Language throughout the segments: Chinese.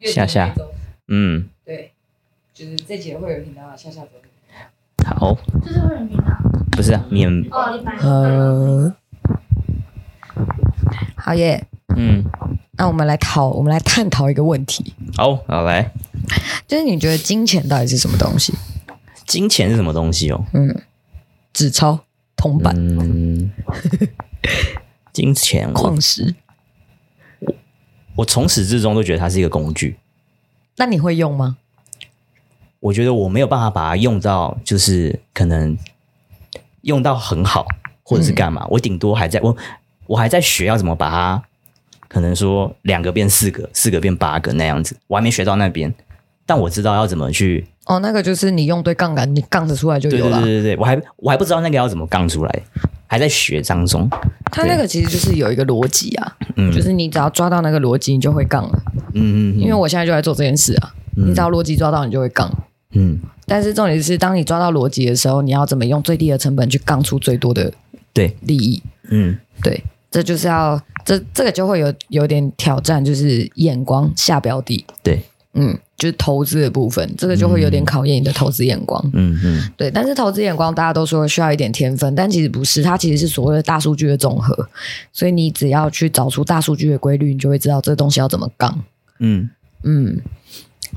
下下，嗯，对，就是这节会员频道下下周。好，这是会员频道，不是啊，免哦。呃，好耶，嗯，那我们来讨，我们来探讨一个问题。好，好来，就是你觉得金钱到底是什么东西？金钱是什么东西哦？嗯，纸钞、铜板、嗯，金钱、矿石。我从始至终都觉得它是一个工具。那你会用吗？我觉得我没有办法把它用到，就是可能用到很好，或者是干嘛。嗯、我顶多还在我我还在学要怎么把它，可能说两个变四个，四个变八个那样子，我还没学到那边。但我知道要怎么去。哦，那个就是你用对杠杆，你杠得出来就有了。对对对对，我还我还不知道那个要怎么杠出来，还在学当中。他那个其实就是有一个逻辑啊，嗯，就是你只要抓到那个逻辑，你就会杠了。嗯嗯，因为我现在就在做这件事啊，嗯、你只要逻辑抓到，你就会杠。嗯，但是重点是，当你抓到逻辑的时候，你要怎么用最低的成本去杠出最多的对利益？嗯，对，这就是要这这个就会有有点挑战，就是眼光下标的。对，嗯。就是投资的部分，这个就会有点考验你的投资眼光。嗯嗯，对。但是投资眼光大家都说需要一点天分，但其实不是，它其实是所谓的大数据的总和。所以你只要去找出大数据的规律，你就会知道这个东西要怎么杠。嗯嗯，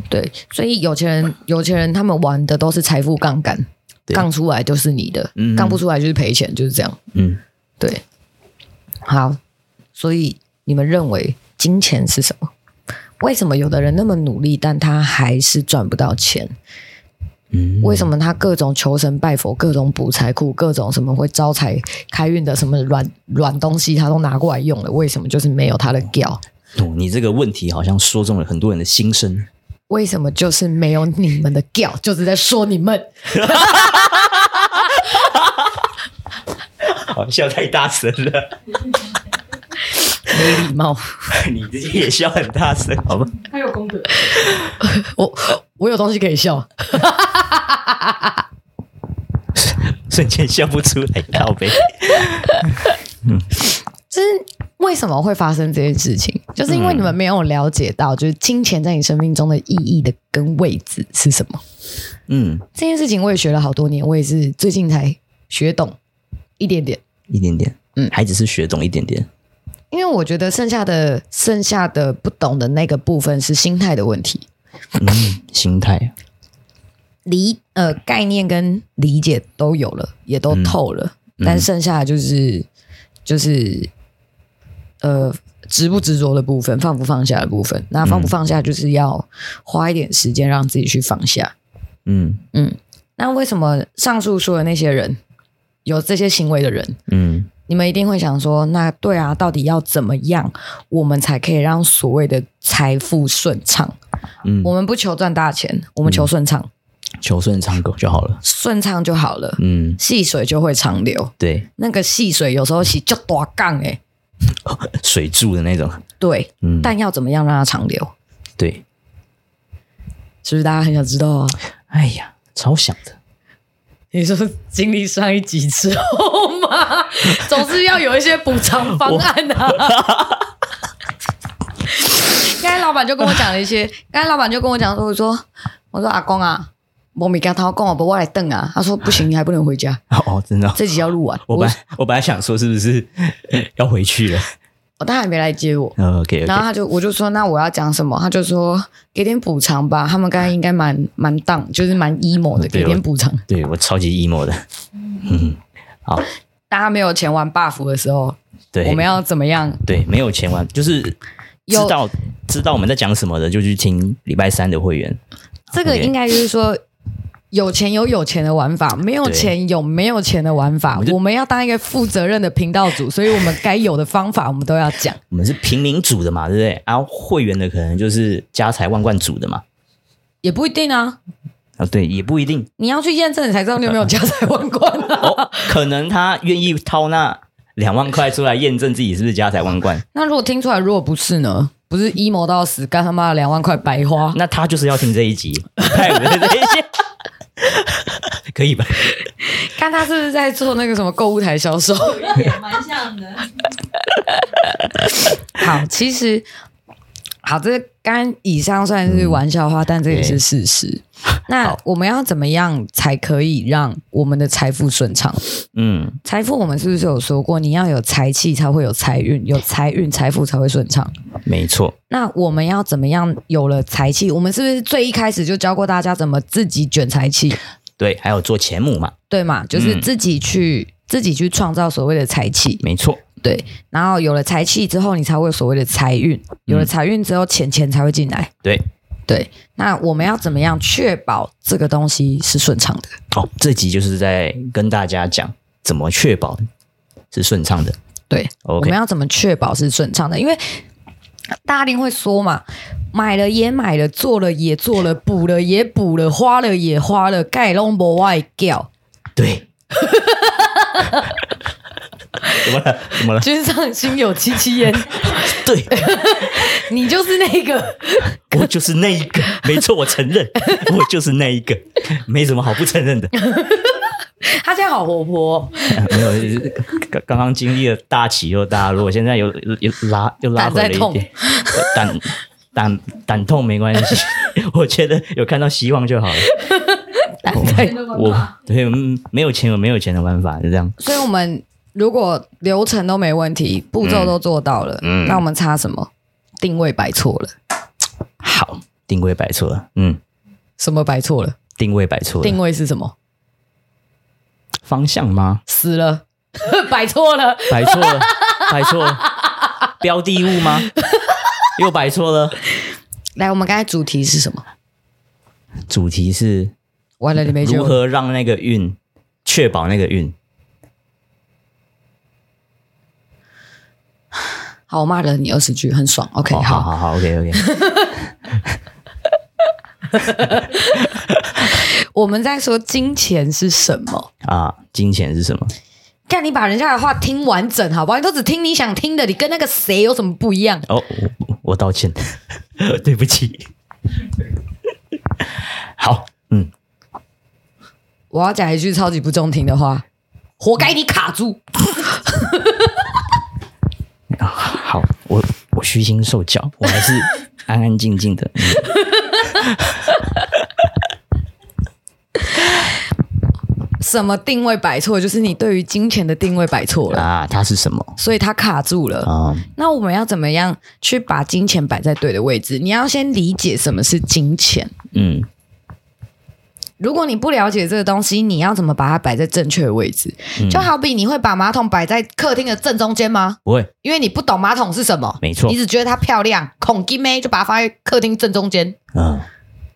对。所以有钱人，有钱人他们玩的都是财富杠杆，杠出来就是你的，杠不出来就是赔钱，就是这样。嗯，对。好，所以你们认为金钱是什么？为什么有的人那么努力，但他还是赚不到钱？嗯，为什么他各种求神拜佛，各种补财库，各种什么会招财开运的什么软软东西，他都拿过来用了？为什么就是没有他的屌？哦，你这个问题好像说中了很多人的心声。为什么就是没有你们的屌？就是在说你们。好笑太大声了。没礼貌，你自己也笑很大声，好吗？他有功德，我我有东西可以笑，瞬间笑不出来，靠北。嗯，就是为什么会发生这件事情？就是因为你们没有了解到，就是金钱在你生命中的意义的跟位置是什么。嗯，这件事情我也学了好多年，我也是最近才学懂一点点，一点点。嗯，还只是学懂一点点。因为我觉得剩下的剩下的不懂的那个部分是心态的问题。嗯，心态理呃概念跟理解都有了，也都透了，嗯、但剩下的就是就是呃执不执着的部分，放不放下的部分。那放不放下，就是要花一点时间让自己去放下。嗯嗯。那为什么上述说的那些人有这些行为的人，嗯？你们一定会想说，那对啊，到底要怎么样，我们才可以让所谓的财富顺畅？嗯，我们不求赚大钱，我们求顺畅，嗯、求顺畅够就好了，顺畅就好了。嗯，细水就会长流。对，那个细水有时候洗就大杠哎，水柱的那种。对，嗯，但要怎么样让它长流？对，是不是大家很想知道啊？哎呀，超想的。你说经历上一集之后吗？总是要有一些补偿方案啊。刚才老板就跟我讲了一些，刚才老板就跟我讲说，我说，我说阿公啊，我没跟他讲，我不我来等啊。他说不行，你还不能回家。哦，真的，这集要录完。我本来我本来想说是不是要回去了。哦，他还没来接我。OK，然后他就，我就说，那我要讲什么？他就说，给点补偿吧。他们刚才应该蛮蛮荡，就是蛮 emo 的，给点补偿。对，我超级 emo 的。嗯，好。大家没有钱玩 buff 的时候，对，我们要怎么样？对，没有钱玩，就是知道知道我们在讲什么的，就去听礼拜三的会员。这个应该就是说。有钱有有钱的玩法，没有钱有没有钱的玩法。我们要当一个负责任的频道主，所以我们该有的方法我们都要讲。我们是平民组的嘛，对不对？然后会员的可能就是家财万贯组的嘛，也不一定啊。啊，对，也不一定。你要去验证，你才知道你有没有家财万贯啊。哦，可能他愿意掏那两万块出来验证自己是不是家财万贯。那如果听出来如果不是呢？不是 emo 到死，干他妈两万块白花。那他就是要听这一集。可以吧？看他是不是在做那个什么购物台销售，也蛮像的。好，其实好，这刚以上算是玩笑话，嗯、但这也是事实。那我们要怎么样才可以让我们的财富顺畅？嗯，财富我们是不是有说过，你要有财气才会有财运，有财运财富才会顺畅？没错。那我们要怎么样有了财气？我们是不是最一开始就教过大家怎么自己卷财气？对，还有做钱母嘛？对嘛，就是自己去、嗯、自己去创造所谓的财气。没错。对，然后有了财气之后，你才会有所谓的财运。有了财运之后，钱钱才会进来。对对，那我们要怎么样确保这个东西是顺畅的？哦，这集就是在跟大家讲怎么确保是顺畅的。对，Okay. 我们要怎么确保是顺畅的？因为大家一定会说嘛，买了也买了，做了也做了，补了也补了，花了也花了，盖拢不外掉。对。怎么了？怎么了？君上心有戚戚焉。对，你就是那个，我就是那一个，没错，我承认，我就是那一个，没什么好不承认的。他现在好活泼，没有，刚刚刚经历了大起又大落，现在又又拉又拉回了一点，胆胆胆痛没关系，我觉得有看到希望就好了。胆在我对，没有钱有没有钱的办法，就这样。所以我们。如果流程都没问题，步骤都做到了，嗯，那我们差什么？定位摆错了。好，定位摆错了。嗯，什么摆错了？定位摆错了。定位是什么？方向吗？死了，摆错了，摆错了，摆错了。标的物吗？又摆错了。来，我们刚才主题是什么？主题是完了，你没如何让那个运确保那个运。好，我骂了你二十句，很爽。OK，、哦、好，好，好，OK，OK。我们在说金钱是什么啊？金钱是什么？看你把人家的话听完整，好不好？你都只听你想听的，你跟那个谁有什么不一样？哦，我，我道歉，对不起。好，嗯，我要讲一句超级不中听的话，活该你卡住。好，我我虚心受教，我还是 安安静静的。什么定位摆错？就是你对于金钱的定位摆错了啊！它是什么？所以它卡住了啊！那我们要怎么样去把金钱摆在对的位置？你要先理解什么是金钱。嗯。如果你不了解这个东西，你要怎么把它摆在正确的位置？嗯、就好比你会把马桶摆在客厅的正中间吗？不会，因为你不懂马桶是什么。没错，你只觉得它漂亮，孔金妹就把它放在客厅正中间。嗯，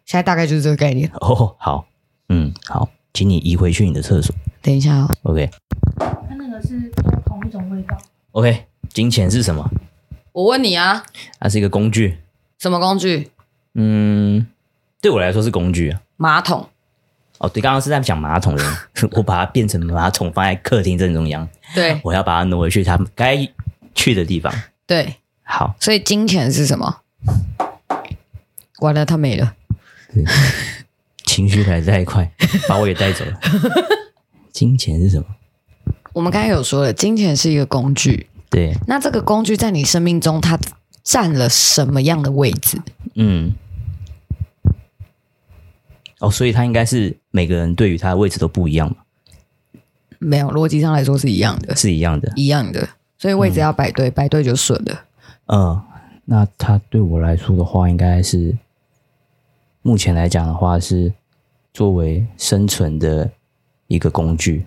现在大概就是这个概念。哦，好，嗯，好，请你移回去你的厕所。等一下哦。OK。它那个是同一种味道。OK，金钱是什么？我问你啊。它是一个工具。什么工具？嗯，对我来说是工具啊。马桶。哦，对，刚刚是在讲马桶的，我把它变成马桶放在客厅正中央。对，我要把它挪回去它该去的地方。对，好。所以金钱是什么？完了，它没了。情绪来得太快，把我也带走了。金钱是什么？我们刚才有说了，金钱是一个工具。对。那这个工具在你生命中，它占了什么样的位置？嗯。哦，所以他应该是每个人对于他的位置都不一样嘛？没有，逻辑上来说是一样的，是一样的，一样的。所以位置要摆对，摆、嗯、对就顺了。嗯，那他对我来说的话，应该是目前来讲的话，是作为生存的一个工具，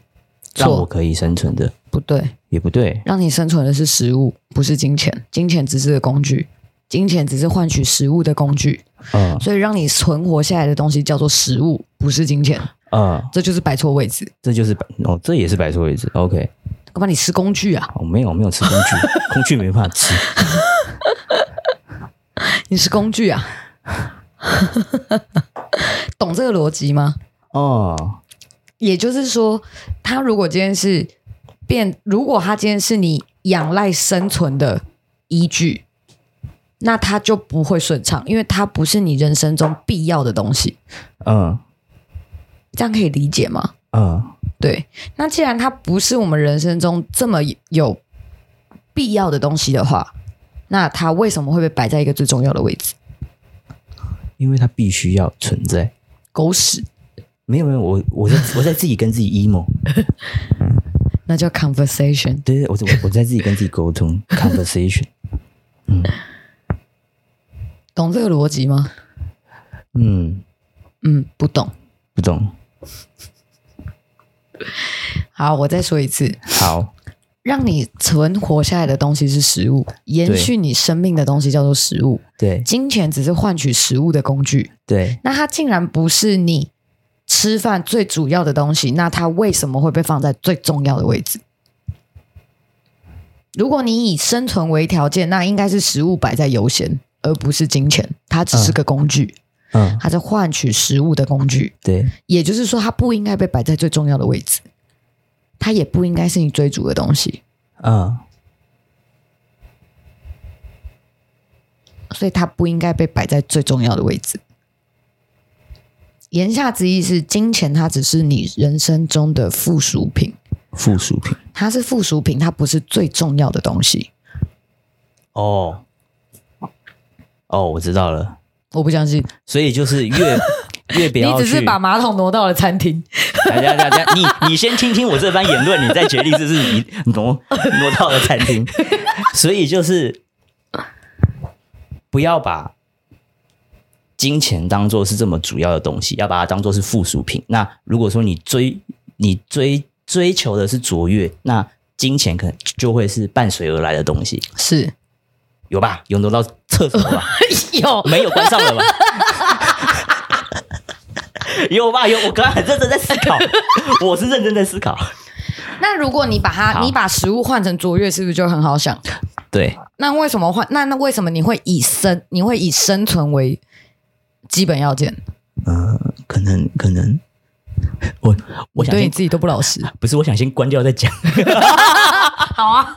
让我可以生存的。不对，也不对，让你生存的是食物，不是金钱。金钱只是个工具。金钱只是换取食物的工具，嗯，所以让你存活下来的东西叫做食物，不是金钱，嗯，这就是摆错位置，这就是摆哦，这也是摆错位置，OK，干嘛你吃工具啊？我、哦、没有，没有吃工具，工具没办法吃，你是工具啊？懂这个逻辑吗？哦，也就是说，他如果今天是变，如果他今天是你仰赖生存的依据。那它就不会顺畅，因为它不是你人生中必要的东西。嗯，这样可以理解吗？嗯，对。那既然它不是我们人生中这么有必要的东西的话，那它为什么会被摆在一个最重要的位置？因为它必须要存在。狗屎！没有没有，我我在我在自己跟自己 emo，那叫 conversation。对对，我我我在自己跟自己沟通 conversation。嗯，懂这个逻辑吗？嗯嗯，不懂，不懂。好，我再说一次。好，让你存活下来的东西是食物，延续你生命的东西叫做食物。对，金钱只是换取食物的工具。对，那它竟然不是你吃饭最主要的东西，那它为什么会被放在最重要的位置？如果你以生存为条件，那应该是食物摆在优先，而不是金钱。它只是个工具。嗯嗯，它是换取食物的工具，对，也就是说，它不应该被摆在最重要的位置，它也不应该是你追逐的东西，嗯，所以它不应该被摆在最重要的位置。言下之意是，金钱它只是你人生中的附属品，附属品，它是附属品，它不是最重要的东西。哦，哦，我知道了。我不相信，所以就是越 越不要你只是把马桶挪到了餐厅。大家大家，你你先听听我这番言论，你再决定是不是你挪挪到了餐厅。所以就是不要把金钱当做是这么主要的东西，要把它当做是附属品。那如果说你追你追追求的是卓越，那金钱可能就会是伴随而来的东西。是。有吧？有挪到厕所吧？有没有关上了吧？有吧？有。我刚刚很认真在思考，我是认真在思考。那如果你把它，你把食物换成卓越，是不是就很好想？对。那为什么换？那那为什么你会以生你会以生存为基本要件？呃，可能可能，我我想对你自己都不老实。不是，我想先关掉再讲。好啊。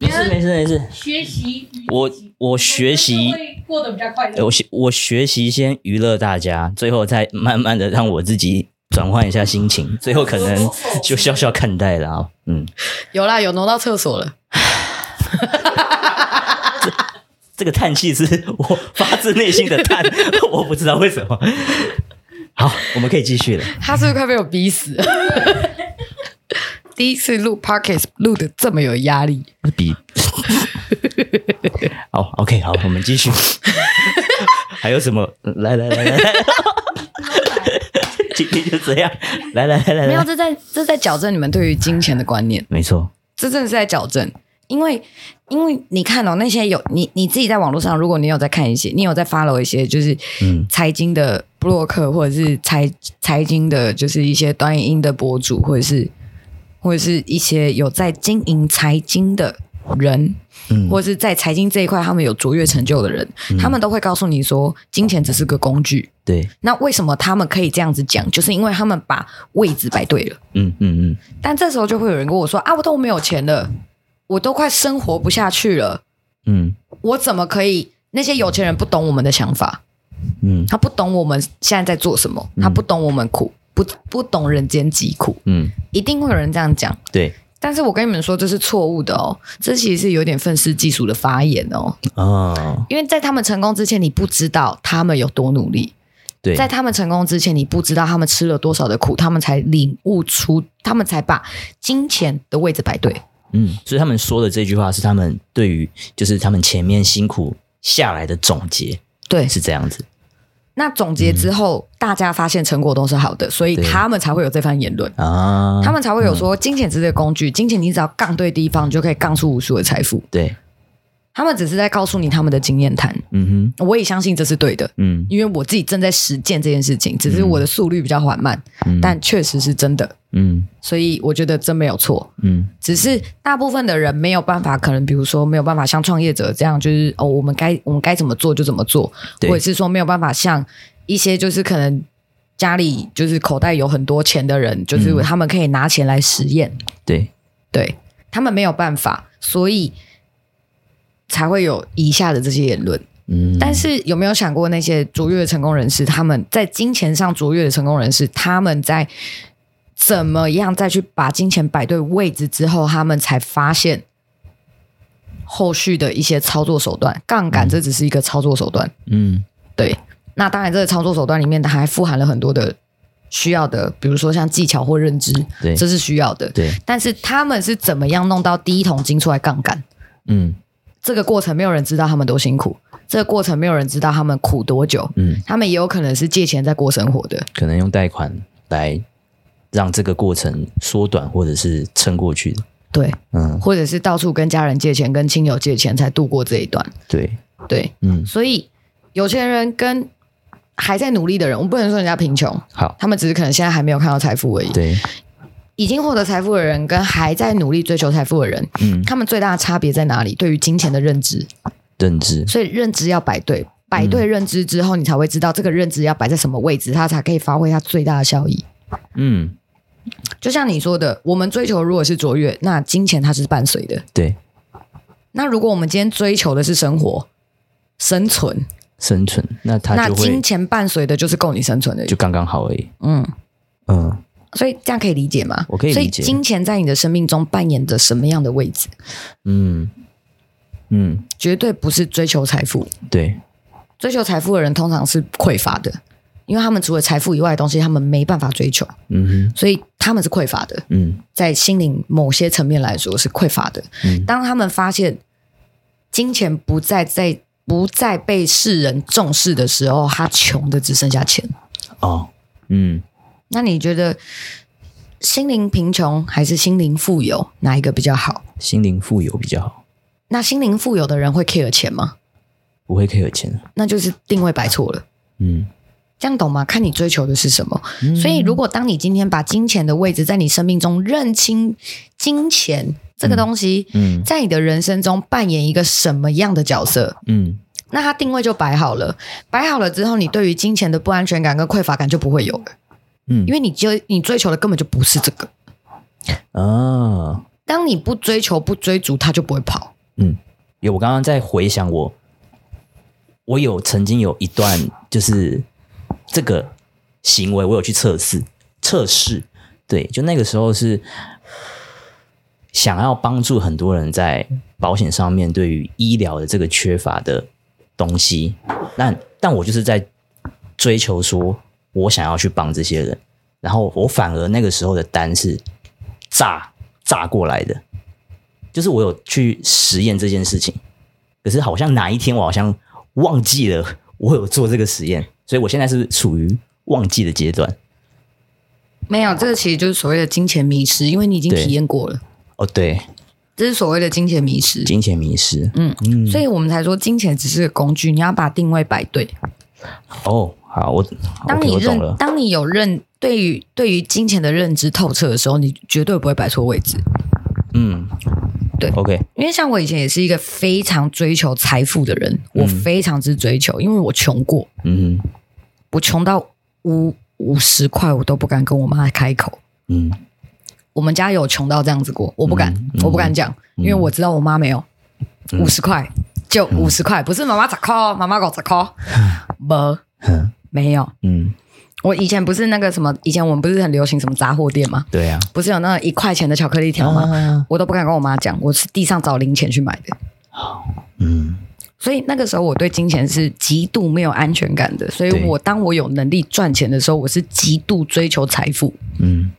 没事没事没事，学习我我学习过得比较快乐。我学我学习先娱乐大家，最后再慢慢的让我自己转换一下心情，最后可能就笑笑看待了啊。嗯，有啦，有挪到厕所了。这 这个叹气是我发自内心的叹，我不知道为什么。好，我们可以继续了。他是不是快被我逼死了？第一次录 Podcast 录的这么有压力，比 好 OK 好，我们继续。还有什么？来来来来，今天就这样。来来来来，没有，这在这在矫正你们对于金钱的观念。没错，这真的是在矫正，因为因为你看哦，那些有你你自己在网络上，如果你有在看一些，你有在 follow 一些，就是嗯，财经的布洛克，或者是财财经的，就是一些短影音的博主，或者是。或者是一些有在经营财经的人，嗯，或者是在财经这一块他们有卓越成就的人，嗯，他们都会告诉你说，金钱只是个工具。对，那为什么他们可以这样子讲？就是因为他们把位置摆对了。嗯嗯嗯。但这时候就会有人跟我说：“啊，我都没有钱了，我都快生活不下去了。”嗯，我怎么可以？那些有钱人不懂我们的想法。嗯，他不懂我们现在在做什么，他不懂我们苦。不不懂人间疾苦，嗯，一定会有人这样讲，对。但是我跟你们说，这是错误的哦，这其实是有点愤世嫉俗的发言哦。哦，因为在他们成功之前，你不知道他们有多努力；对，在他们成功之前，你不知道他们吃了多少的苦，他们才领悟出，他们才把金钱的位置摆对。嗯，所以他们说的这句话是他们对于就是他们前面辛苦下来的总结，对，是这样子。那总结之后，嗯，大家发现成果都是好的，所以他们才会有这番言论啊，他们才会有说金钱只是个工具，金钱你只要杠对地方，你就可以杠出无数的财富。对。他们只是在告诉你他们的经验谈，嗯哼，我也相信这是对的，嗯，因为我自己正在实践这件事情，只是我的速率比较缓慢，嗯，但确实是真的，嗯，所以我觉得真没有错，嗯，只是大部分的人没有办法，可能比如说没有办法像创业者这样，就是哦，我们该我们该怎么做就怎么做，或者是说没有办法像一些就是可能家里就是口袋有很多钱的人，就是他们可以拿钱来实验，对，对，他们没有办法，所以。才会有以下的这些言论。嗯，但是有没有想过那些卓越的成功人士，他们在金钱上卓越的成功人士，他们在怎么样再去把金钱摆对位置之后，他们才发现后续的一些操作手段，杠杆这只是一个操作手段。嗯，对。那当然，这个操作手段里面它还富含了很多的需要的，比如说像技巧或认知，对，这是需要的。对。但是他们是怎么样弄到第一桶金出来杠杆？嗯，这个过程没有人知道他们多辛苦，这个过程没有人知道他们苦多久。嗯，他们也有可能是借钱在过生活的，可能用贷款来让这个过程缩短或者是撑过去的。对，嗯，或者是到处跟家人借钱、跟亲友借钱才度过这一段。对，对，嗯，所以有钱人跟还在努力的人，我们不能说人家贫穷，好，他们只是可能现在还没有看到财富而已。对，已经获得财富的人跟还在努力追求财富的人，嗯，他们最大的差别在哪里？对于金钱的认知，认知，所以认知要摆对，摆对认知之后，嗯，你才会知道这个认知要摆在什么位置，它才可以发挥它最大的效益。嗯。就像你说的，我们追求如果是卓越，那金钱它是伴随的。对。那如果我们今天追求的是生活、生存、生存，那它那金钱伴随的就是够你生存的，就刚刚好而已。嗯嗯。所以这样可以理解吗？我可以理解。所以金钱在你的生命中扮演着什么样的位置？嗯嗯，绝对不是追求财富。对。追求财富的人通常是匮乏的。因为他们除了财富以外的东西，他们没办法追求，嗯哼，所以他们是匮乏的，嗯，在心灵某些层面来说是匮乏的。嗯，当他们发现金钱不再在不再被世人重视的时候，他穷的只剩下钱。哦，嗯，那你觉得心灵贫穷还是心灵富有哪一个比较好？心灵富有比较好。那心灵富有的人会 care 钱吗？不会 care 钱，那就是定位摆错了。嗯。这样懂吗？看你追求的是什么。嗯、所以，如果当你今天把金钱的位置在你生命中认清，金钱这个东西，嗯，在你的人生中扮演一个什么样的角色？嗯，那它定位就摆好了。摆好了之后，你对于金钱的不安全感跟匮乏感就不会有了。嗯，因为你就你追求的根本就不是这个。啊，当你不追求、不追逐，它就不会跑。嗯，有我刚刚在回想我，我有曾经有一段就是。这个行为我有去测试，测试，对，就那个时候是想要帮助很多人在保险上面对于医疗的这个缺乏的东西，但但我就是在追求说，我想要去帮这些人，然后我反而那个时候的单是炸炸过来的，就是我有去实验这件事情，可是好像哪一天我好像忘记了我有做这个实验。所以，我现在是处于忘记的阶段。没有，这个其实就是所谓的金钱迷失，因为你已经体验过了。哦，对，这是所谓的金钱迷失。金钱迷失，嗯嗯，所以我们才说金钱只是个工具，你要把定位摆对。哦，好，我当你认。当你有认对于对于金钱的认知透彻的时候，你绝对不会摆错位置。嗯。对，OK，因为像我以前也是一个非常追求财富的人，嗯、我非常之追求，因为我穷过，嗯，我穷到五五十块我都不敢跟我妈开口，嗯，我们家有穷到这样子过，我不敢，嗯、我不敢讲，嗯、因为我知道我妈没有。五十块，就五十块，不是妈妈十块，妈妈给我十块，没，没有，嗯。我以前不是那个什么，以前我们不是很流行什么杂货店吗？对呀、啊，不是有那一块钱的巧克力条吗？啊、我都不敢跟我妈讲，我是地上找零钱去买的。嗯，所以那个时候我对金钱是极度没有安全感的，所以我当我有能力赚钱的时候，我是极度追求财富。嗯，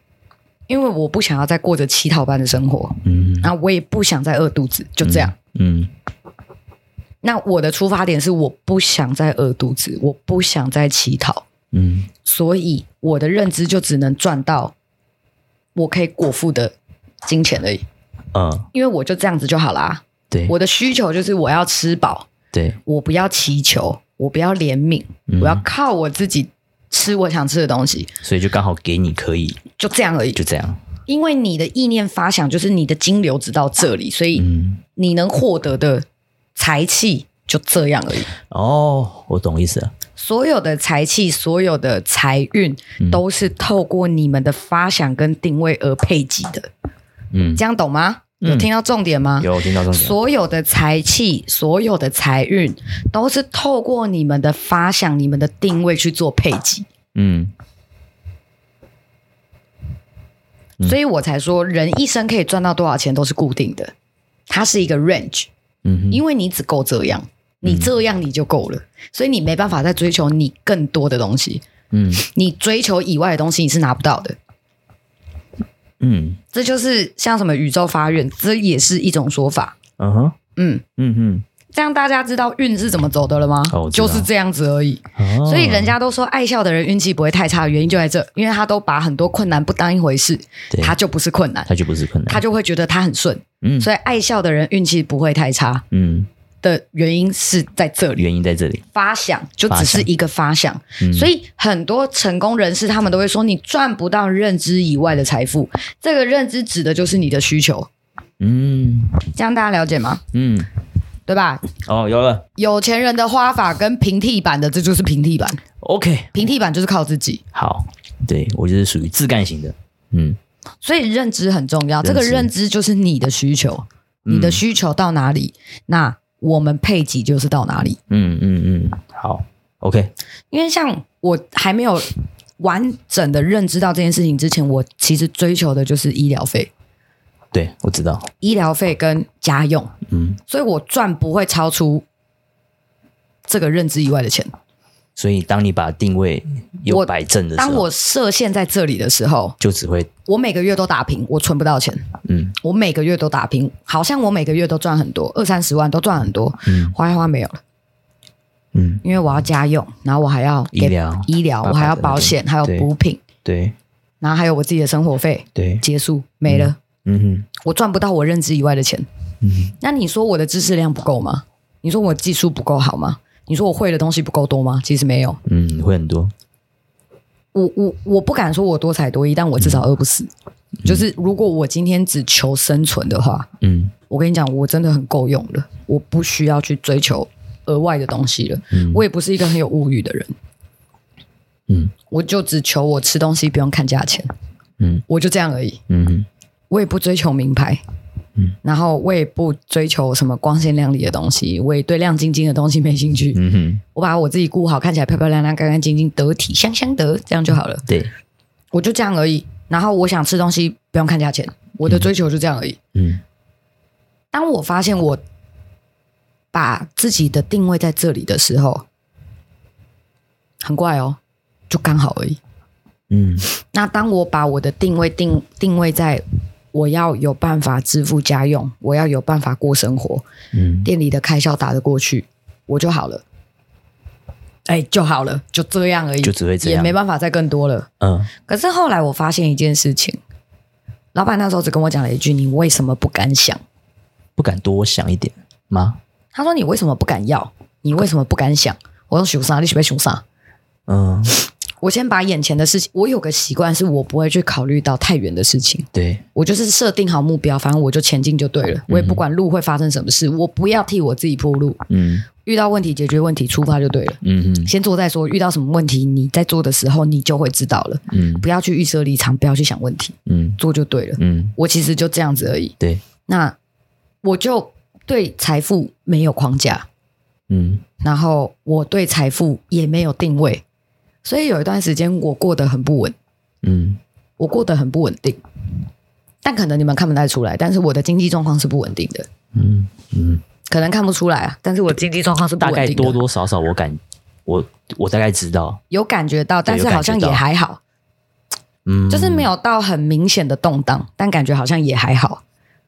因为我不想要再过着乞讨般的生活。嗯，然后我也不想再饿肚子，就这样。嗯，嗯，那我的出发点是我不想再饿肚子，我不想再乞讨。嗯，所以我的认知就只能赚到我可以果腹的金钱而已。嗯，因为我就这样子就好啦。对，我的需求就是我要吃饱。对，我不要祈求，我不要怜悯，嗯、我要靠我自己吃我想吃的东西。所以就刚好给你可以，就这样而已，就这样。因为你的意念发想就是你的金流只到这里，所以你能获得的财气就这样而已。哦，我懂意思了。所有的财气，所有的财运，都是透过你们的发想跟定位而配给的。嗯，这样懂吗？有听到重点吗？嗯、有听到重点。所有的财气，所有的财运，都是透过你们的发想、你们的定位去做配给。嗯，所以我才说，人一生可以赚到多少钱都是固定的，它是一个 range。嗯，因为你只够这样，你这样你就够了，嗯、所以你没办法再追求你更多的东西。嗯，你追求以外的东西你是拿不到的。嗯，这就是像什么宇宙发愿，这也是一种说法。嗯哼，嗯嗯哼。这样大家知道运是怎么走的了吗？哦，就是这样子而已。哦，所以人家都说爱笑的人运气不会太差的原因就在这，因为他都把很多困难不当一回事，他就不是困难，他就不是困难，他就会觉得他很顺。嗯，所以爱笑的人运气不会太差。嗯，的原因是在这里，原因在这里。发想就只是一个发想，发想，所以很多成功人士他们都会说，你赚不到认知以外的财富。这个认知指的就是你的需求。嗯，这样大家了解吗？嗯。对吧？哦，有了。有钱人的花法跟平替版的，这就是平替版。OK，平替版就是靠自己。好，对，我就是属于自干型的。嗯，所以认知很重要。这个认知就是你的需求，你的需求到哪里，那我们配给就是到哪里。嗯嗯嗯，好，OK。因为像我还没有完整的认知到这件事情之前，我其实追求的就是医疗费。对，我知道。医疗费跟家用，嗯，所以我赚不会超出这个认知以外的钱。所以，当你把定位有摆正的时候，当我设限在这里的时候，就只会我每个月都打平，我存不到钱。嗯，我每个月都打平，好像我每个月都赚很多，二三十万都赚很多，嗯，花一花没有了。嗯，因为我要家用，然后我还要医疗，医疗，我还要保险，还有补品，对，然后还有我自己的生活费，对，结束没了。嗯哼，我赚不到我认知以外的钱。嗯哼，那你说我的知识量不够吗？你说我技术不够好吗？你说我会的东西不够多吗？其实没有。嗯，会很多。我我我不敢说我多才多艺，但我至少饿不死。嗯、就是如果我今天只求生存的话，嗯，我跟你讲，我真的很够用了，我不需要去追求额外的东西了。嗯，我也不是一个很有物欲的人。嗯，我就只求我吃东西不用看价钱。嗯，我就这样而已。嗯哼。我也不追求名牌，嗯，然后我也不追求什么光鲜亮丽的东西，我也对亮晶晶的东西没兴趣，嗯哼，我把我自己顾好，看起来漂漂亮亮、干干净净、得体、香香的，这样就好了。对，我就这样而已。然后我想吃东西不用看价钱，我的追求就这样而已。嗯，当我发现我把自己的定位在这里的时候，很怪哦，就刚好而已。嗯，那当我把我的定位定定位在。我要有办法支付家用，我要有办法过生活，嗯，店里的开销打得过去，我就好了，哎，就好了，就这样而已，就只会这样，也没办法再更多了，嗯。可是后来我发现一件事情，老板那时候只跟我讲了一句：“你为什么不敢想？不敢多想一点吗？”他说：“你为什么不敢要？你为什么不敢想？”我说：“熊啥？你喜不是熊啥？”嗯。我先把眼前的事情，我有个习惯，是我不会去考虑到太远的事情。对，我就是设定好目标，反正我就前进就对了。嗯、我也不管路会发生什么事，我不要替我自己铺路。嗯，遇到问题解决问题，出发就对了。嗯嗯，先做再说。遇到什么问题，你在做的时候，你就会知道了。嗯，不要去预设立场，不要去想问题。嗯，做就对了。嗯，我其实就这样子而已。对，那我就对财富没有框架。嗯，然后我对财富也没有定位。所以有一段时间我过得很不稳，嗯，我过得很不稳定，但可能你们看不太出来，但是我的经济状况是不稳定的，嗯嗯，可能看不出来啊，但是我经济状况是不稳定的，大概多多少少我感我我大概知道，有感觉到，但是好像也还好，嗯，就是没有到很明显的动荡，但感觉好像也还好，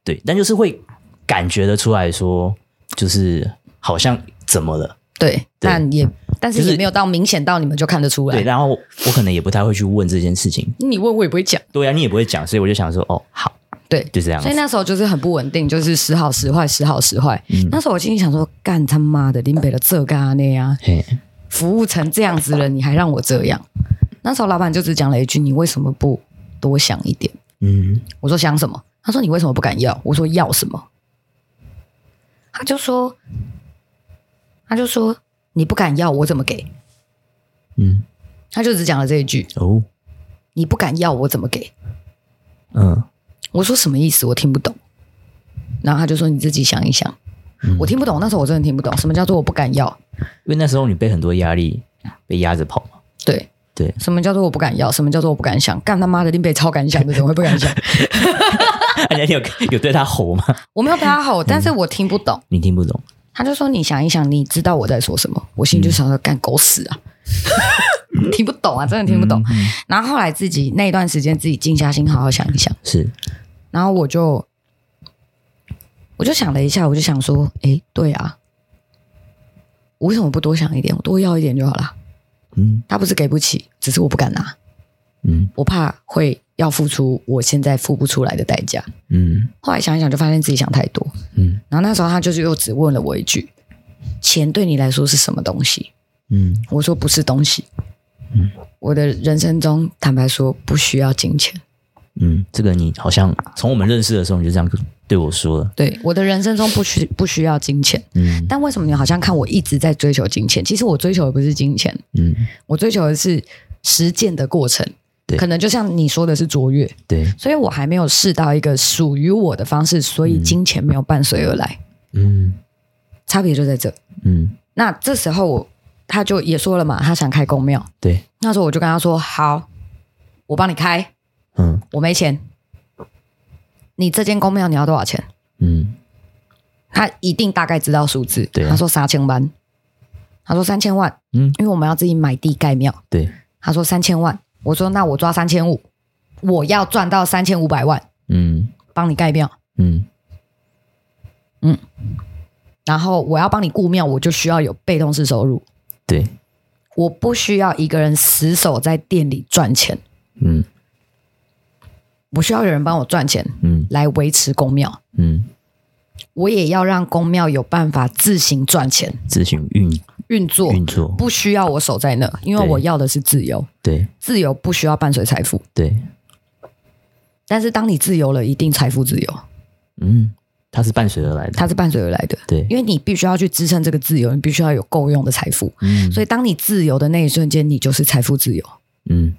对，但就是会感觉得出来说，就是好像怎么了。对，但也，但是也没有到明显到你们就看得出来。对，然后我可能也不太会去问这件事情。你问我也不会讲。对啊，你也不会讲，所以我就想说，哦，好，对，就这样。所以那时候就是很不稳定，就是时好时坏，时好时坏。嗯，那时候我心里想说，干他妈的，林北的这干啊那呀，服务成这样子了，你还让我这样？那时候老板就只讲了一句：“你为什么不多想一点？”嗯，我说想什么？他说：“你为什么不敢要？”我说：“要什么？”他就说。他就说：“你不敢要，我怎么给？”嗯，他就只讲了这一句：“哦，你不敢要，我怎么给？”嗯，我说什么意思？我听不懂。然后他就说：“你自己想一想。嗯”我听不懂，那时候我真的听不懂什么叫做我不敢要，因为那时候你被很多压力被压着跑嘛。对，对，什么叫做我不敢要？什么叫做我不敢想？干他妈的，林北超敢想的，怎么会不敢想？你有有对他吼吗？我没有对他吼，但是我听不懂。你听不懂？他就说：“你想一想，你知道我在说什么？”我心里就想说：“干狗屎啊！” 听不懂啊，真的听不懂。然后后来自己那一段时间，自己静下心好好想一想。是，然后我就我就想了一下，我就想说：“哎，对啊，我为什么不多想一点？我多要一点就好了。”嗯，他不是给不起，只是我不敢拿。嗯，我怕会要付出我现在付不出来的代价。嗯，后来想一想，就发现自己想太多。嗯，然后那时候他就是又只问了我一句：“钱对你来说是什么东西？”嗯，我说不是东西。嗯，我的人生中，坦白说，不需要金钱。嗯，这个你好像从我们认识的时候你就这样对我说了。对，我的人生中不需不需要金钱。嗯，但为什么你好像看我一直在追求金钱？其实我追求的不是金钱。嗯，我追求的是实践的过程。对，可能就像你说的是卓越。对，所以我还没有试到一个属于我的方式，所以金钱没有伴随而来。嗯，差别就在这。嗯，那这时候我。他就也说了嘛，他想开公庙。对，那时候我就跟他说：“好，我帮你开。”嗯，我没钱。你这间公庙你要多少钱？嗯，他一定大概知道数字。对、啊，他说三千万。他说三千万。嗯，因为我们要自己买地盖庙。对，他说三千万。我说那我抓三千五，我要赚到三千五百万。嗯，帮你盖庙。嗯。嗯，然后我要帮你顾庙，我就需要有被动式收入。对，我不需要一个人死守在店里赚钱，嗯，我需要有人帮我赚钱，嗯，来维持公庙，嗯，我也要让公庙有办法自行赚钱，自行运。运作。运作，不需要我守在那，因为我要的是自由，对，自由不需要伴随财富，对，但是当你自由了，一定财富自由，嗯。它是伴随而来的，它是伴随而来的，对，因为你必须要去支撑这个自由，你必须要有够用的财富，嗯，所以当你自由的那一瞬间，你就是财富自由，嗯，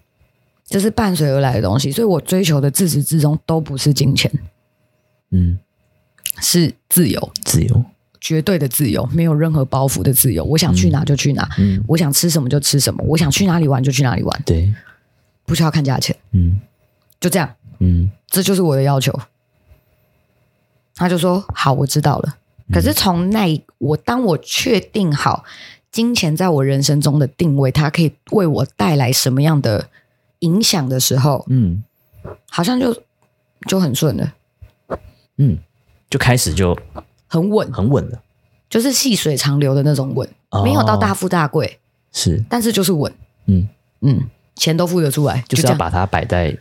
这是伴随而来的东西，所以我追求的自始至终都不是金钱，嗯，是自由，自由，绝对的自由，没有任何包袱的自由，我想去哪就去哪，嗯，我想吃什么就吃什么，我想去哪里玩就去哪里玩，对，不需要看价钱，嗯，就这样，嗯，这就是我的要求。他就说：“好，我知道了。可是从那我当我确定好金钱在我人生中的定位，它可以为我带来什么样的影响的时候，嗯，好像就就很顺了，嗯，就开始就很稳，很稳了，就是细水长流的那种稳，哦，没有到大富大贵，是，但是就是稳，嗯。嗯，钱都付得出来，就是要把它摆在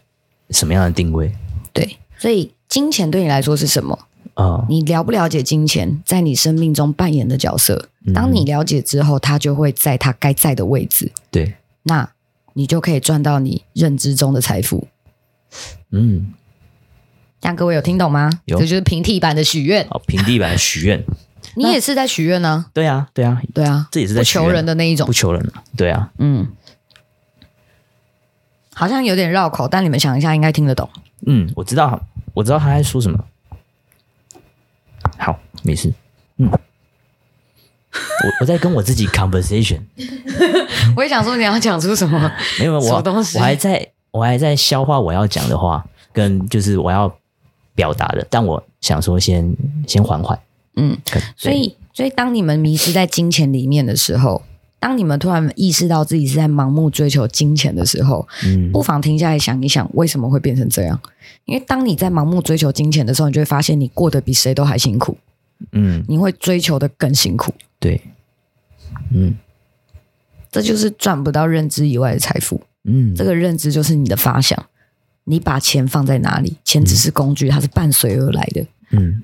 什么样的定位？对，所以金钱对你来说是什么？”哦，你了不了解金钱在你生命中扮演的角色？当你了解之后，它就会在它该在的位置。对，那你就可以赚到你认知中的财富。嗯，这样各位有听懂吗？有，这就是平替版的许愿。哦，平替版的许愿，你也是在许愿呢？对啊，对啊，对啊，这也是在求人的那一种，不求人。对啊，嗯，好像有点绕口，但你们想一下，应该听得懂。嗯，我知道，我知道他在说什么。好，没事。嗯，我我在跟我自己 conversation。我也想说你要讲出什么？没有，我？我还在我还在消化我要讲的话，跟就是我要表达的。但我想说先，先先缓缓。嗯，所以所以当你们迷失在金钱里面的时候，当你们突然意识到自己是在盲目追求金钱的时候，嗯，不妨停下来想一想，为什么会变成这样？因为当你在盲目追求金钱的时候，你就会发现你过得比谁都还辛苦。嗯，你会追求的更辛苦。对，嗯，这就是赚不到认知以外的财富。嗯，这个认知就是你的发想。你把钱放在哪里？钱只是工具，它是伴随而来的。嗯，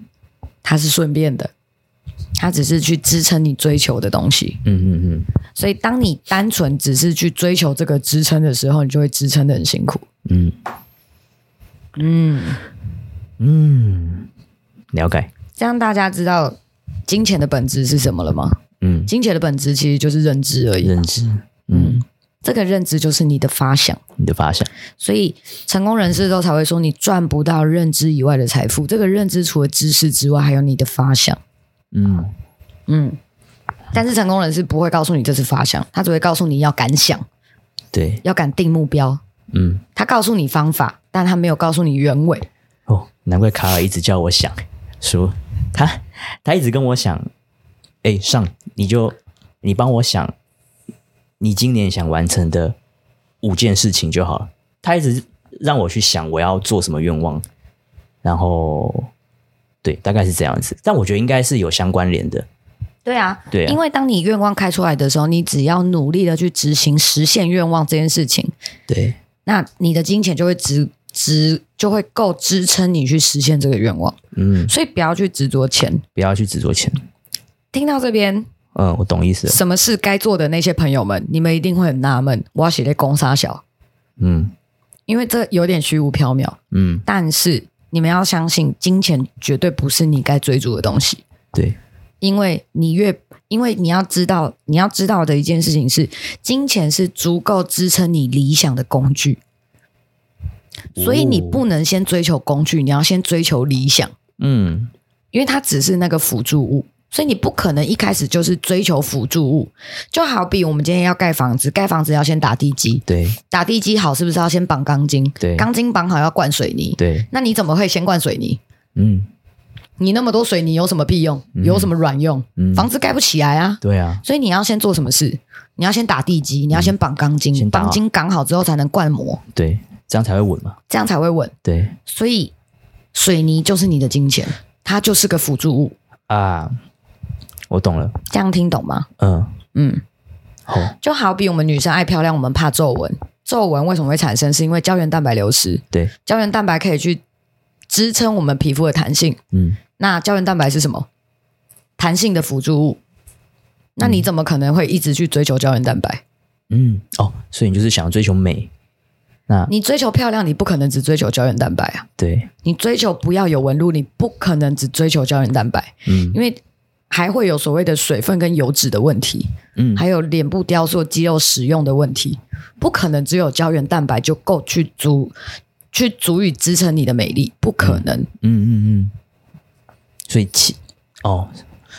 它是顺便的。它只是去支撑你追求的东西，嗯嗯嗯。所以，当你单纯只是去追求这个支撑的时候，你就会支撑的很辛苦。嗯嗯嗯，了解。这样大家知道金钱的本质是什么了吗？嗯，金钱的本质其实就是认知而已。认知，嗯，这个认知就是你的发想，你的发想。所以，成功人士都才会说，你赚不到认知以外的财富。这个认知除了知识之外，还有你的发想。嗯嗯，但是成功人士不会告诉你这是发想，他只会告诉你要敢想。对，要敢定目标。嗯，他告诉你方法，但他没有告诉你原委。哦，难怪卡尔一直叫我想说，他他一直跟我想，哎，上你就你帮我想，你今年想完成的五件事情就好了。他一直让我去想我要做什么愿望，然后对，大概是这样子。但我觉得应该是有相关联的。对啊，对啊，因为当你愿望开出来的时候，你只要努力的去执行实现愿望这件事情，对，那你的金钱就会支支就会够支撑你去实现这个愿望。嗯，所以不要去执着钱，不要去执着钱。听到这边，嗯，我懂意思。了。什么事该做的那些朋友们，你们一定会很纳闷，我要写在公杀小，嗯，因为这有点虚无缥缈，嗯，但是你们要相信，金钱绝对不是你该追逐的东西，对。因为你越，因为你要知道，你要知道的一件事情是，金钱是足够支撑你理想的工具，所以你不能先追求工具，你要先追求理想。嗯，因为它只是那个辅助物，所以你不可能一开始就是追求辅助物。就好比我们今天要盖房子，盖房子要先打地基，对，打地基好是不是要先绑钢筋？对，钢筋绑好要灌水泥，对，那你怎么会先灌水泥？嗯。你那么多水泥有什么屁用？有什么卵用？嗯、房子盖不起来啊！对啊，所以你要先做什么事？你要先打地基，你要先绑钢筋，嗯、绑筋绑好之后才能灌模。对，这样才会稳嘛。这样才会稳。对，所以水泥就是你的金钱，它就是个辅助物啊。我懂了，这样听懂吗？嗯嗯，好，就好比我们女生爱漂亮，我们怕皱纹。皱纹为什么会产生？是因为胶原蛋白流失。对，胶原蛋白可以去支撑我们皮肤的弹性。嗯。那胶原蛋白是什么？弹性的辅助物。那你怎么可能会一直去追求胶原蛋白？嗯，哦，所以你就是想要追求美。那你追求漂亮，你不可能只追求胶原蛋白啊。对，你追求不要有纹路，你不可能只追求胶原蛋白。嗯，因为还会有所谓的水分跟油脂的问题。嗯，还有脸部雕塑、肌肉使用的问题，不可能只有胶原蛋白就够去足去足以支撑你的美丽，不可能。嗯嗯嗯。所以其哦，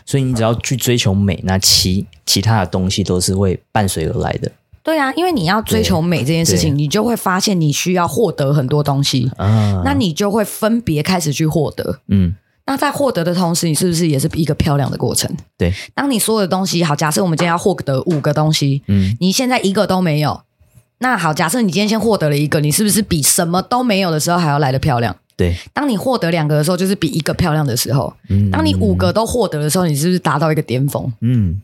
所以你只要去追求美，那其其他的东西都是会伴随而来的。对啊，因为你要追求美这件事情，你就会发现你需要获得很多东西啊，那你就会分别开始去获得。嗯，那在获得的同时，你是不是也是一个漂亮的过程？对，当你所有的东西好，假设我们今天要获得五个东西，嗯，你现在一个都没有，那好，假设你今天先获得了一个，你是不是比什么都没有的时候还要来的漂亮？对，当你获得两个的时候，就是比一个漂亮的时候。嗯，当你五个都获得的时候，你是不是达到一个巅峰？嗯，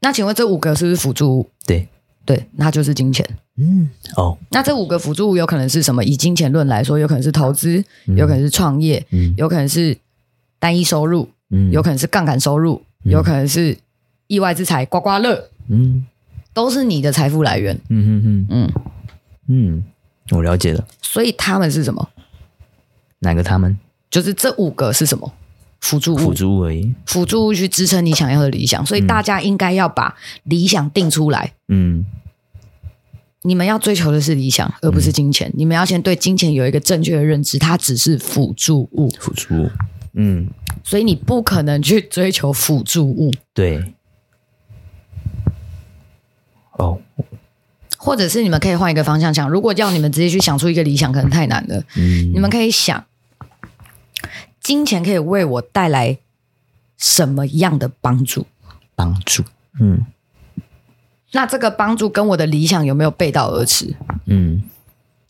那请问这五个是不是辅助物？对，对，那就是金钱。嗯，哦，那这五个辅助物有可能是什么？以金钱论来说，有可能是投资，有可能是创业，嗯，有可能是单一收入，嗯，有可能是杠杆收入，有可能是意外之财，刮刮乐，嗯，都是你的财富来源。嗯嗯嗯嗯嗯，我了解了。所以他们是什么？哪个他们？就是这五个是什么？辅助物，辅助物而已。辅助物去支撑你想要的理想，所以大家应该要把理想定出来。嗯，你们要追求的是理想，而不是金钱。嗯、你们要先对金钱有一个正确的认知，它只是辅助物。辅助物，嗯。所以你不可能去追求辅助物。对。哦。或者是你们可以换一个方向想，如果叫你们直接去想出一个理想，可能太难了。嗯。你们可以想。金钱可以为我带来什么样的帮助？帮助，嗯，那这个帮助跟我的理想有没有背道而驰？嗯，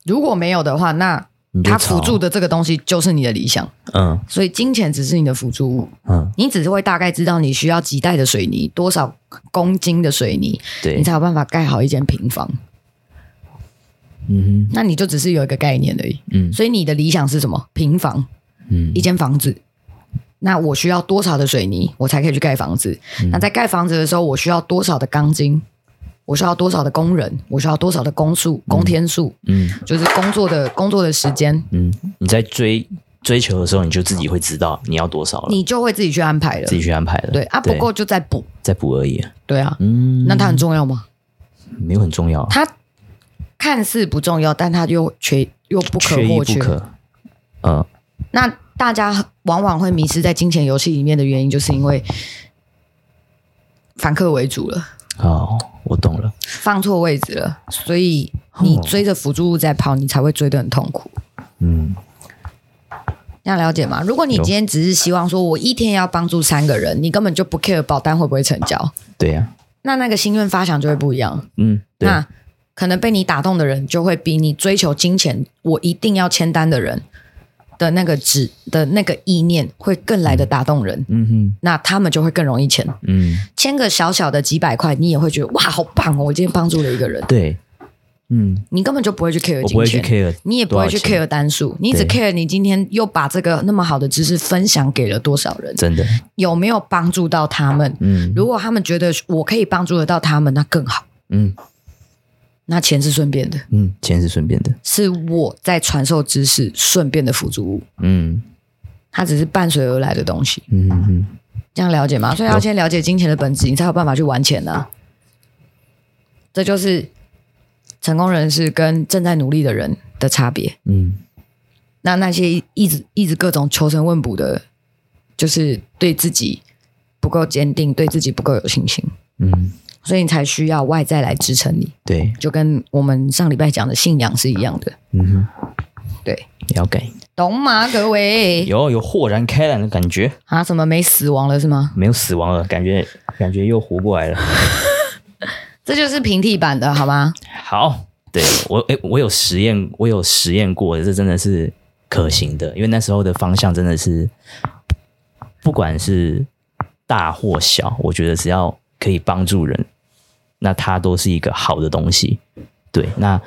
如果没有的话，那它辅助的这个东西就是你的理想。嗯，所以金钱只是你的辅助物。嗯，你只是会大概知道你需要几袋的水泥，多少公斤的水泥，对，你才有办法盖好一间平房。嗯，那你就只是有一个概念而已。嗯，所以你的理想是什么？平房。嗯一间房子，那我需要多少的水泥，我才可以去盖房子？嗯、那在盖房子的时候，我需要多少的钢筋？我需要多少的工人？我需要多少的工数、工天数？嗯，就是工作的工作的时间。嗯，你在追追求的时候，你就自己会知道你要多少了，你就会自己去安排了，自己去安排了。对啊，不够就再补，再补而已。对啊，嗯，那它很重要吗？没有很重要。它看似不重要，但它又缺又不可或缺。嗯、呃，那。大家往往会迷失在金钱游戏里面的原因，就是因为反客为主了。哦，我懂了，放错位置了，所以你追着辅助物在跑，你才会追得很痛苦。嗯，这样了解吗？如果你今天只是希望说我一天要帮助三个人，你根本就不 care 保单会不会成交。对呀、啊，那那个心愿发想就会不一样。嗯，那可能被你打动的人，就会比你追求金钱，我一定要签单的人。的那个纸的那个意念会更来的打动人，嗯哼，那他们就会更容易签，嗯，签个小小的几百块，你也会觉得哇，好棒哦！我今天帮助了一个人，对，嗯，你根本就不会去 care 金钱，你也不会去 care 单数，你只 care 你今天又把这个那么好的知识分享给了多少人，真的。有没有帮助到他们？嗯，如果他们觉得我可以帮助得到他们，那更好，嗯。那钱是顺便的，嗯，钱是顺便的，是我在传授知识顺便的辅助物，嗯，它只是伴随而来的东西，嗯嗯，这样了解吗？所以要先了解金钱的本质，你才有办法去玩钱呢、啊。这就是成功人士跟正在努力的人的差别。嗯，那那些一直一直各种求神问卜的，就是对自己不够坚定，对自己不够有信心。嗯。所以你才需要外在来支撑你，对，就跟我们上礼拜讲的信仰是一样的。嗯哼，对，了解，懂吗？各位，有有豁然开朗的感觉啊？什么没死亡了是吗？没有死亡了，感觉感觉又活过来了。这就是平替版的好吗？好，对我诶，我有实验，我有实验过的，这真的是可行的，因为那时候的方向真的是，不管是大或小，我觉得只要可以帮助人。那它都是一个好的东西，对。那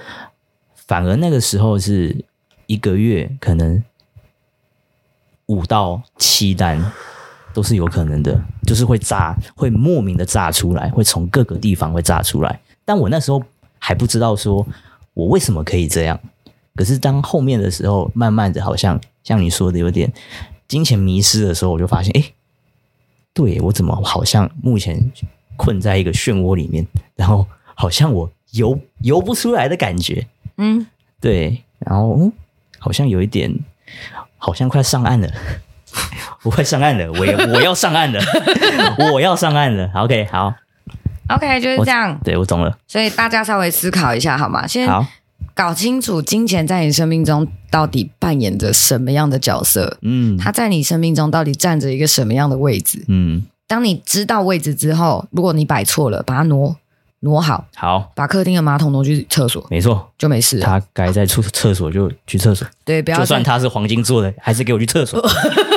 反而那个时候是一个月可能五到七单都是有可能的，就是会炸，会莫名的炸出来，会从各个地方会炸出来。但我那时候还不知道说我为什么可以这样。可是当后面的时候，慢慢的，好像像你说的有点金钱迷失的时候，我就发现，哎，对，我怎么好像目前。困在一个漩涡里面，然后好像我游游不出来的感觉，嗯，对，然后嗯，好像有一点，好像快上岸了，我快上岸了，我也我要上岸了，我要上岸了，OK，好，OK，就是这样，对我懂了，所以大家稍微思考一下好吗？先好。搞清楚金钱在你生命中到底扮演着什么样的角色，嗯，它在你生命中到底占着一个什么样的位置，嗯。当你知道位置之后，如果你摆错了，把它挪挪好，好，把客厅的马桶挪去厕所，没错，就没事了。他该在厕厕所就去厕所，对，不要就算他是黄金做的，还是给我去厕所，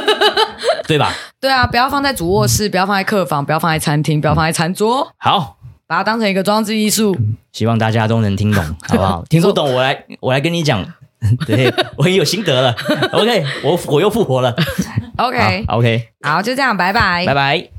对吧？对啊，不要放在主卧室，不要放在客房，不要放在餐厅，不要放在餐桌。好，把它当成一个装置艺术。希望大家都能听懂，好不好？听不懂，我来我来跟你讲。对，我很有心得了。OK，我我又复活了。OK，好，OK，好，就这样，拜拜，拜拜。